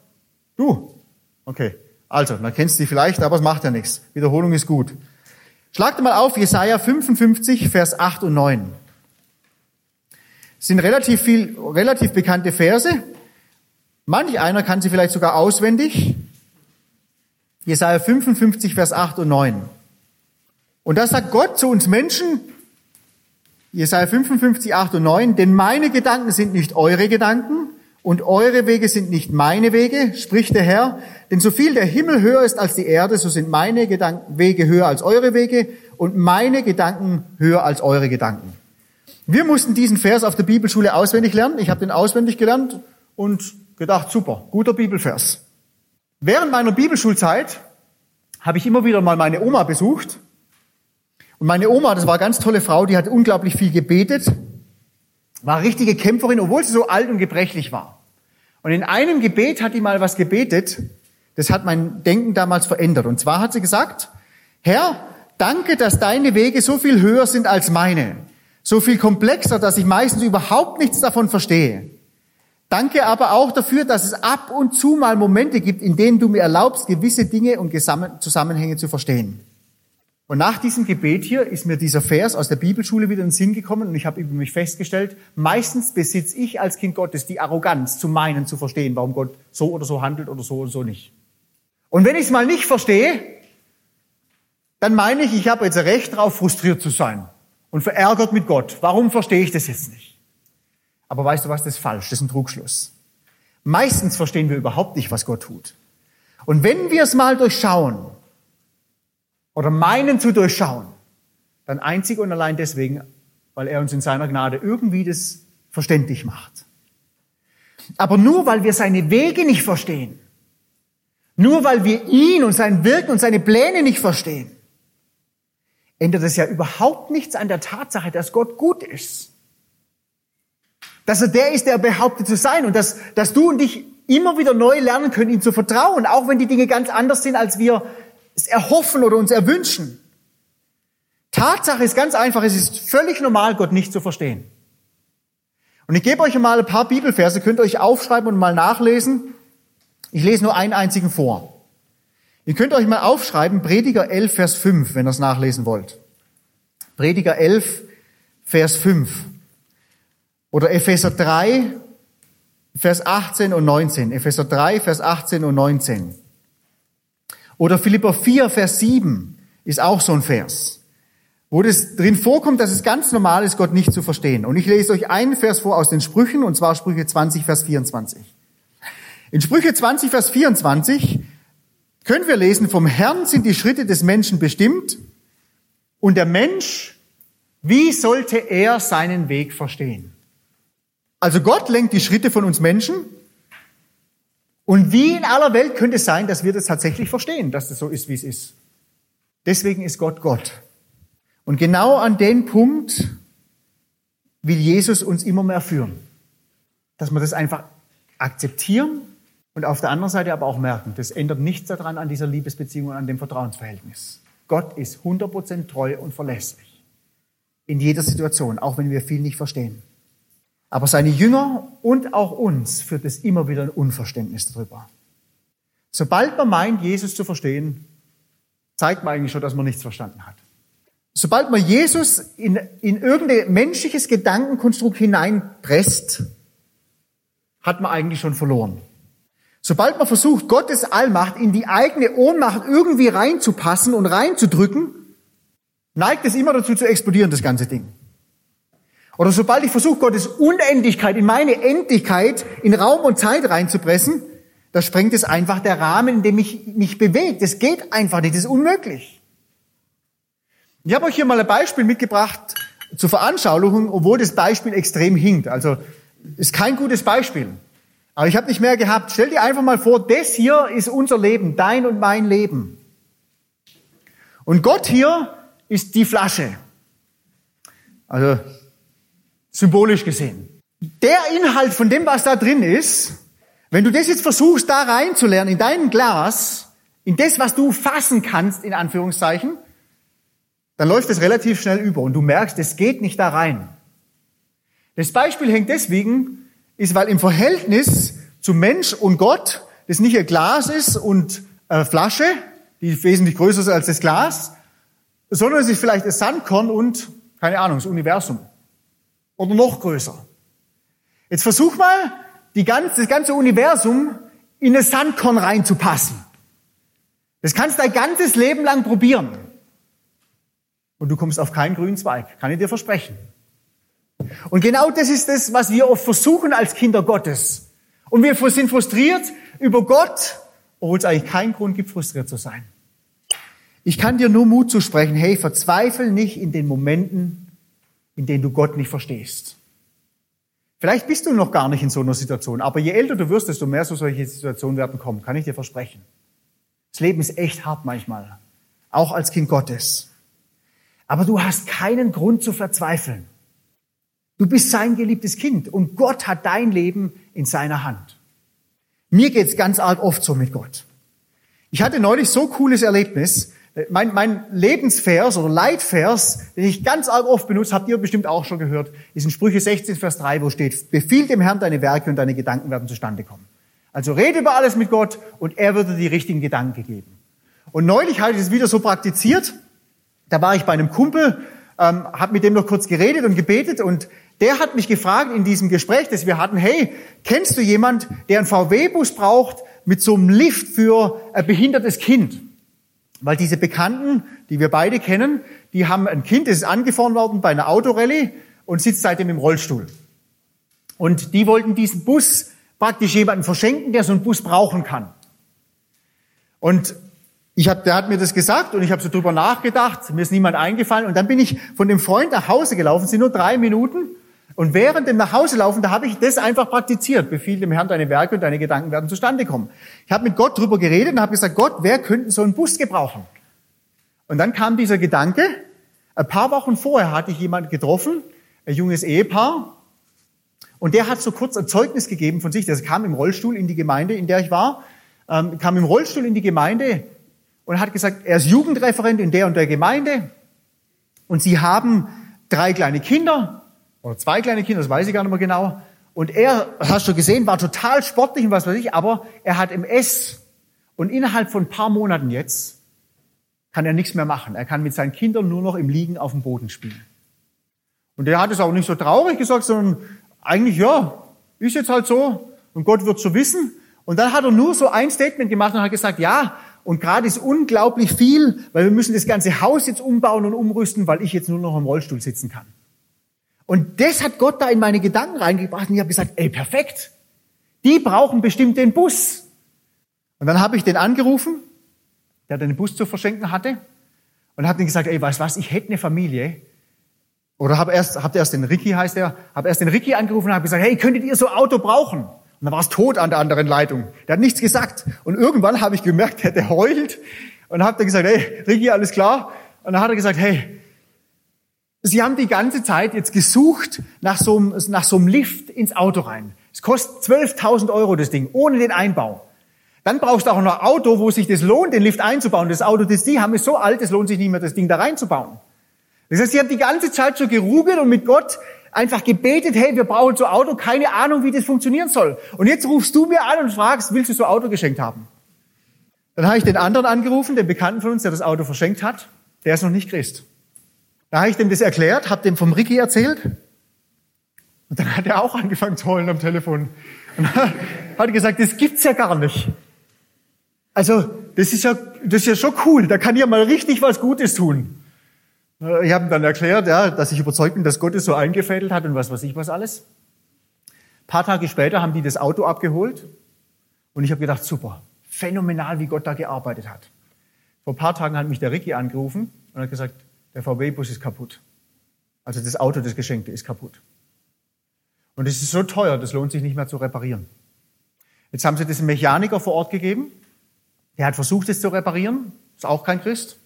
Du? Okay. Also, dann kennst du die vielleicht, aber es macht ja nichts. Wiederholung ist gut. Schlagt mal auf Jesaja 55, Vers 8 und 9. Das sind relativ viel, relativ bekannte Verse. Manch einer kann sie vielleicht sogar auswendig. Jesaja 55, Vers 8 und 9. Und da sagt Gott zu uns Menschen, Jesaja 55, 8 und 9, denn meine Gedanken sind nicht eure Gedanken und eure Wege sind nicht meine Wege, spricht der Herr. Denn so viel der Himmel höher ist als die Erde, so sind meine Gedanken, Wege höher als eure Wege und meine Gedanken höher als eure Gedanken. Wir mussten diesen Vers auf der Bibelschule auswendig lernen. Ich habe den auswendig gelernt und gedacht, super, guter Bibelvers. Während meiner Bibelschulzeit habe ich immer wieder mal meine Oma besucht. Und meine Oma, das war eine ganz tolle Frau, die hat unglaublich viel gebetet war richtige Kämpferin, obwohl sie so alt und gebrechlich war. Und in einem Gebet hat die mal was gebetet, das hat mein Denken damals verändert. Und zwar hat sie gesagt, Herr, danke, dass deine Wege so viel höher sind als meine, so viel komplexer, dass ich meistens überhaupt nichts davon verstehe. Danke aber auch dafür, dass es ab und zu mal Momente gibt, in denen du mir erlaubst, gewisse Dinge und Zusammenhänge zu verstehen. Und nach diesem Gebet hier ist mir dieser Vers aus der Bibelschule wieder in den Sinn gekommen und ich habe über mich festgestellt, meistens besitze ich als Kind Gottes die Arroganz zu meinen, zu verstehen, warum Gott so oder so handelt oder so oder so nicht. Und wenn ich es mal nicht verstehe, dann meine ich, ich habe jetzt Recht darauf, frustriert zu sein und verärgert mit Gott. Warum verstehe ich das jetzt nicht? Aber weißt du was, das ist falsch, das ist ein Trugschluss. Meistens verstehen wir überhaupt nicht, was Gott tut. Und wenn wir es mal durchschauen, oder meinen zu durchschauen, dann einzig und allein deswegen, weil er uns in seiner Gnade irgendwie das verständlich macht. Aber nur weil wir seine Wege nicht verstehen, nur weil wir ihn und sein Wirken und seine Pläne nicht verstehen, ändert es ja überhaupt nichts an der Tatsache, dass Gott gut ist. Dass er der ist, der er behauptet zu sein und dass, dass du und ich immer wieder neu lernen können, ihm zu vertrauen, auch wenn die Dinge ganz anders sind, als wir es erhoffen oder uns erwünschen. Tatsache ist ganz einfach, es ist völlig normal, Gott nicht zu verstehen. Und ich gebe euch mal ein paar Bibelverse, könnt ihr euch aufschreiben und mal nachlesen. Ich lese nur einen einzigen vor. Ihr könnt euch mal aufschreiben, Prediger 11, Vers 5, wenn ihr es nachlesen wollt. Prediger 11, Vers 5. Oder Epheser 3, Vers 18 und 19. Epheser 3, Vers 18 und 19. Oder Philipper 4, Vers 7 ist auch so ein Vers, wo das drin vorkommt, dass es ganz normal ist, Gott nicht zu verstehen. Und ich lese euch einen Vers vor aus den Sprüchen, und zwar Sprüche 20, Vers 24. In Sprüche 20, Vers 24 können wir lesen, vom Herrn sind die Schritte des Menschen bestimmt und der Mensch, wie sollte er seinen Weg verstehen? Also Gott lenkt die Schritte von uns Menschen und wie in aller Welt könnte es sein, dass wir das tatsächlich verstehen, dass das so ist, wie es ist. Deswegen ist Gott Gott. Und genau an den Punkt will Jesus uns immer mehr führen. Dass wir das einfach akzeptieren und auf der anderen Seite aber auch merken, das ändert nichts daran an dieser Liebesbeziehung und an dem Vertrauensverhältnis. Gott ist 100% treu und verlässlich. In jeder Situation, auch wenn wir viel nicht verstehen. Aber seine Jünger und auch uns führt es immer wieder ein Unverständnis darüber. Sobald man meint, Jesus zu verstehen, zeigt man eigentlich schon, dass man nichts verstanden hat. Sobald man Jesus in, in irgendein menschliches Gedankenkonstrukt hineinpresst, hat man eigentlich schon verloren. Sobald man versucht, Gottes Allmacht in die eigene Ohnmacht irgendwie reinzupassen und reinzudrücken, neigt es immer dazu zu explodieren, das ganze Ding. Oder sobald ich versuche, Gottes Unendlichkeit in meine Endlichkeit in Raum und Zeit reinzupressen, da sprengt es einfach der Rahmen, in dem ich mich bewege. Das geht einfach nicht, das ist unmöglich. Ich habe euch hier mal ein Beispiel mitgebracht zur Veranschaulichung, obwohl das Beispiel extrem hinkt. Also ist kein gutes Beispiel. Aber ich habe nicht mehr gehabt. Stell dir einfach mal vor, das hier ist unser Leben, dein und mein Leben. Und Gott hier ist die Flasche. Also symbolisch gesehen. Der Inhalt von dem, was da drin ist, wenn du das jetzt versuchst, da reinzulernen, in dein Glas, in das, was du fassen kannst, in Anführungszeichen, dann läuft es relativ schnell über und du merkst, es geht nicht da rein. Das Beispiel hängt deswegen, ist, weil im Verhältnis zu Mensch und Gott das nicht ein Glas ist und eine Flasche, die wesentlich größer ist als das Glas, sondern es ist vielleicht ein Sandkorn und, keine Ahnung, das Universum oder noch größer. Jetzt versuch mal, ganze, das ganze Universum in ein Sandkorn reinzupassen. Das kannst du dein ganzes Leben lang probieren. Und du kommst auf keinen grünen Zweig, kann ich dir versprechen. Und genau das ist das, was wir oft versuchen als Kinder Gottes. Und wir sind frustriert über Gott, obwohl es eigentlich keinen Grund gibt, frustriert zu sein. Ich kann dir nur Mut zusprechen, hey, verzweifel nicht in den Momenten, in denen du Gott nicht verstehst. Vielleicht bist du noch gar nicht in so einer Situation, aber je älter du wirst, desto mehr so solche Situationen werden kommen, kann ich dir versprechen. Das Leben ist echt hart manchmal, auch als Kind Gottes. Aber du hast keinen Grund zu verzweifeln. Du bist sein geliebtes Kind und Gott hat dein Leben in seiner Hand. Mir geht's ganz arg oft so mit Gott. Ich hatte neulich so cooles Erlebnis. Mein, mein Lebensvers oder Leitvers, den ich ganz arg oft benutze, habt ihr bestimmt auch schon gehört, ist in Sprüche 16, Vers 3, wo steht, befiehl dem Herrn deine Werke und deine Gedanken werden zustande kommen. Also rede über alles mit Gott und er wird dir die richtigen Gedanken geben. Und neulich hatte ich es wieder so praktiziert. Da war ich bei einem Kumpel, ähm, habe mit dem noch kurz geredet und gebetet und der hat mich gefragt in diesem Gespräch, das wir hatten, hey, kennst du jemand, der einen VW-Bus braucht mit so einem Lift für ein behindertes Kind? Weil diese Bekannten, die wir beide kennen, die haben ein Kind, das ist angefahren worden bei einer Autorallye und sitzt seitdem im Rollstuhl. Und die wollten diesen Bus praktisch jemanden verschenken, der so einen Bus brauchen kann. Und ich hab, der hat mir das gesagt und ich habe so drüber nachgedacht, mir ist niemand eingefallen und dann bin ich von dem Freund nach Hause gelaufen, sind nur drei Minuten und während dem Nachhauselaufen, da habe ich das einfach praktiziert. Befiehl dem Herrn deine Werke und deine Gedanken werden zustande kommen. Ich habe mit Gott drüber geredet und habe gesagt, Gott, wer könnte so einen Bus gebrauchen? Und dann kam dieser Gedanke, ein paar Wochen vorher hatte ich jemand getroffen, ein junges Ehepaar, und der hat so kurz ein Zeugnis gegeben von sich. Der kam im Rollstuhl in die Gemeinde, in der ich war, ähm, kam im Rollstuhl in die Gemeinde und hat gesagt, er ist Jugendreferent in der und der Gemeinde und sie haben drei kleine Kinder oder zwei kleine Kinder, das weiß ich gar nicht mehr genau. Und er, hast du gesehen, war total sportlich und was weiß ich, aber er hat MS. Und innerhalb von ein paar Monaten jetzt kann er nichts mehr machen. Er kann mit seinen Kindern nur noch im Liegen auf dem Boden spielen. Und er hat es auch nicht so traurig gesagt, sondern eigentlich, ja, ist jetzt halt so und Gott wird so wissen. Und dann hat er nur so ein Statement gemacht und hat gesagt, ja, und gerade ist unglaublich viel, weil wir müssen das ganze Haus jetzt umbauen und umrüsten, weil ich jetzt nur noch im Rollstuhl sitzen kann. Und das hat Gott da in meine Gedanken reingebracht und ich habe gesagt, ey, perfekt. Die brauchen bestimmt den Bus. Und dann habe ich den angerufen, der den Bus zu verschenken hatte, und habe ihm gesagt, ey, weißt was, ich hätte eine Familie. Oder habe erst, habt erst den Ricky, heißt er, habe erst den Ricky angerufen und habe gesagt, hey, könntet ihr so ein Auto brauchen? Und dann war es tot an der anderen Leitung. Der hat nichts gesagt. Und irgendwann habe ich gemerkt, der, der heult. Und habe dann gesagt, hey, Ricky, alles klar? Und dann hat er gesagt, hey, Sie haben die ganze Zeit jetzt gesucht nach so einem, nach so einem Lift ins Auto rein. Es kostet 12.000 Euro das Ding, ohne den Einbau. Dann brauchst du auch noch ein Auto, wo sich das lohnt, den Lift einzubauen. Das Auto, das die haben, ist so alt, es lohnt sich nicht mehr, das Ding da reinzubauen. Das heißt, sie haben die ganze Zeit schon gerugelt und mit Gott einfach gebetet, hey, wir brauchen so ein Auto, keine Ahnung, wie das funktionieren soll. Und jetzt rufst du mir an und fragst, willst du so ein Auto geschenkt haben? Dann habe ich den anderen angerufen, den Bekannten von uns, der das Auto verschenkt hat. Der ist noch nicht Christ. Da habe ich dem das erklärt, habe dem vom Ricky erzählt. Und dann hat er auch angefangen zu heulen am Telefon. Und hat gesagt, das gibt's ja gar nicht. Also, das ist ja, das ist ja schon cool. Da kann ja mal richtig was Gutes tun. Ich habe ihm dann erklärt, ja, dass ich überzeugt bin, dass Gott es so eingefädelt hat und was weiß ich was alles. Ein paar Tage später haben die das Auto abgeholt und ich habe gedacht, super, phänomenal, wie Gott da gearbeitet hat. Vor ein paar Tagen hat mich der Ricky angerufen und hat gesagt, der VW-Bus ist kaputt. Also das Auto, das Geschenkte, ist kaputt. Und es ist so teuer, das lohnt sich nicht mehr zu reparieren. Jetzt haben sie das einem Mechaniker vor Ort gegeben. Der hat versucht, es zu reparieren. Ist auch kein Christ.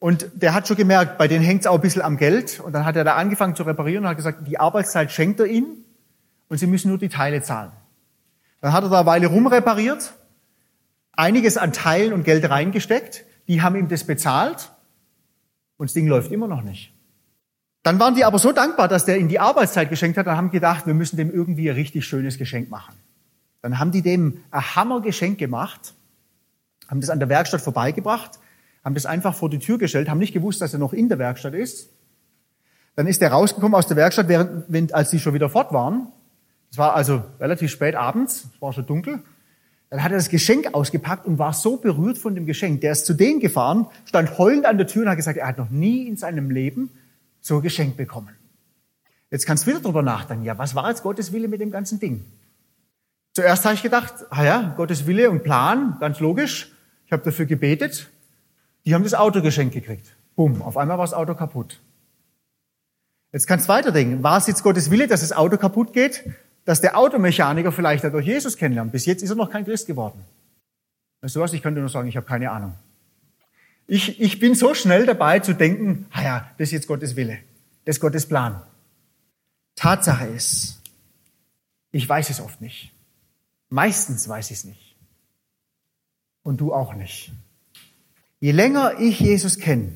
Und der hat schon gemerkt, bei denen hängt es auch ein bisschen am Geld. Und dann hat er da angefangen zu reparieren und hat gesagt, die Arbeitszeit schenkt er ihnen und sie müssen nur die Teile zahlen. Dann hat er da eine Weile rumrepariert, einiges an Teilen und Geld reingesteckt. Die haben ihm das bezahlt und das Ding läuft immer noch nicht. Dann waren die aber so dankbar, dass der ihnen die Arbeitszeit geschenkt hat und haben gedacht, wir müssen dem irgendwie ein richtig schönes Geschenk machen. Dann haben die dem ein Hammergeschenk gemacht, haben das an der Werkstatt vorbeigebracht haben das einfach vor die Tür gestellt, haben nicht gewusst, dass er noch in der Werkstatt ist. Dann ist er rausgekommen aus der Werkstatt, während, als sie schon wieder fort waren. Es war also relativ spät abends, es war schon dunkel. Dann hat er das Geschenk ausgepackt und war so berührt von dem Geschenk. Der ist zu denen gefahren, stand heulend an der Tür und hat gesagt, er hat noch nie in seinem Leben so ein Geschenk bekommen. Jetzt kannst du wieder drüber nachdenken, ja, was war jetzt Gottes Wille mit dem ganzen Ding? Zuerst habe ich gedacht, ah ja, Gottes Wille und Plan, ganz logisch. Ich habe dafür gebetet. Die haben das Auto geschenkt gekriegt. Bumm, auf einmal war das Auto kaputt. Jetzt kannst du weiterdenken. War es jetzt Gottes Wille, dass das Auto kaputt geht? Dass der Automechaniker vielleicht dadurch Jesus kennenlernt? Bis jetzt ist er noch kein Christ geworden. Weißt du was? Ich könnte nur sagen, ich habe keine Ahnung. Ich, ich bin so schnell dabei zu denken, ah ja, das ist jetzt Gottes Wille. Das ist Gottes Plan. Tatsache ist, ich weiß es oft nicht. Meistens weiß ich es nicht. Und du auch nicht. Je länger ich Jesus kenne,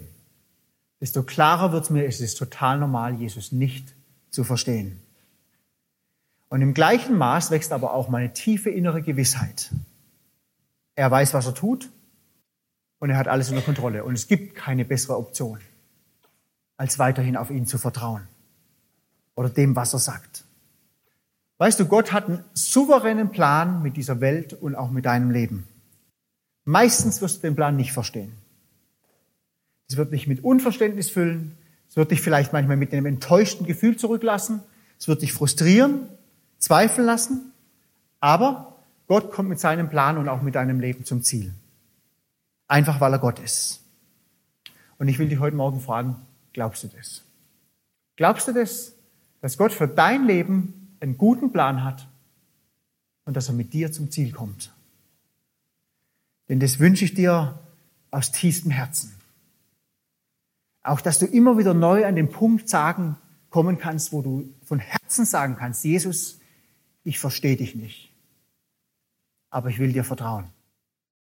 desto klarer wird mir, es ist total normal, Jesus nicht zu verstehen. Und im gleichen Maß wächst aber auch meine tiefe innere Gewissheit. Er weiß, was er tut und er hat alles unter Kontrolle. Und es gibt keine bessere Option, als weiterhin auf ihn zu vertrauen oder dem, was er sagt. Weißt du, Gott hat einen souveränen Plan mit dieser Welt und auch mit deinem Leben. Meistens wirst du den Plan nicht verstehen. Es wird dich mit Unverständnis füllen. Es wird dich vielleicht manchmal mit einem enttäuschten Gefühl zurücklassen. Es wird dich frustrieren, zweifeln lassen. Aber Gott kommt mit seinem Plan und auch mit deinem Leben zum Ziel. Einfach weil er Gott ist. Und ich will dich heute Morgen fragen, glaubst du das? Glaubst du das, dass Gott für dein Leben einen guten Plan hat und dass er mit dir zum Ziel kommt? Denn das wünsche ich dir aus tiefstem Herzen. Auch, dass du immer wieder neu an den Punkt sagen, kommen kannst, wo du von Herzen sagen kannst, Jesus, ich verstehe dich nicht, aber ich will dir vertrauen.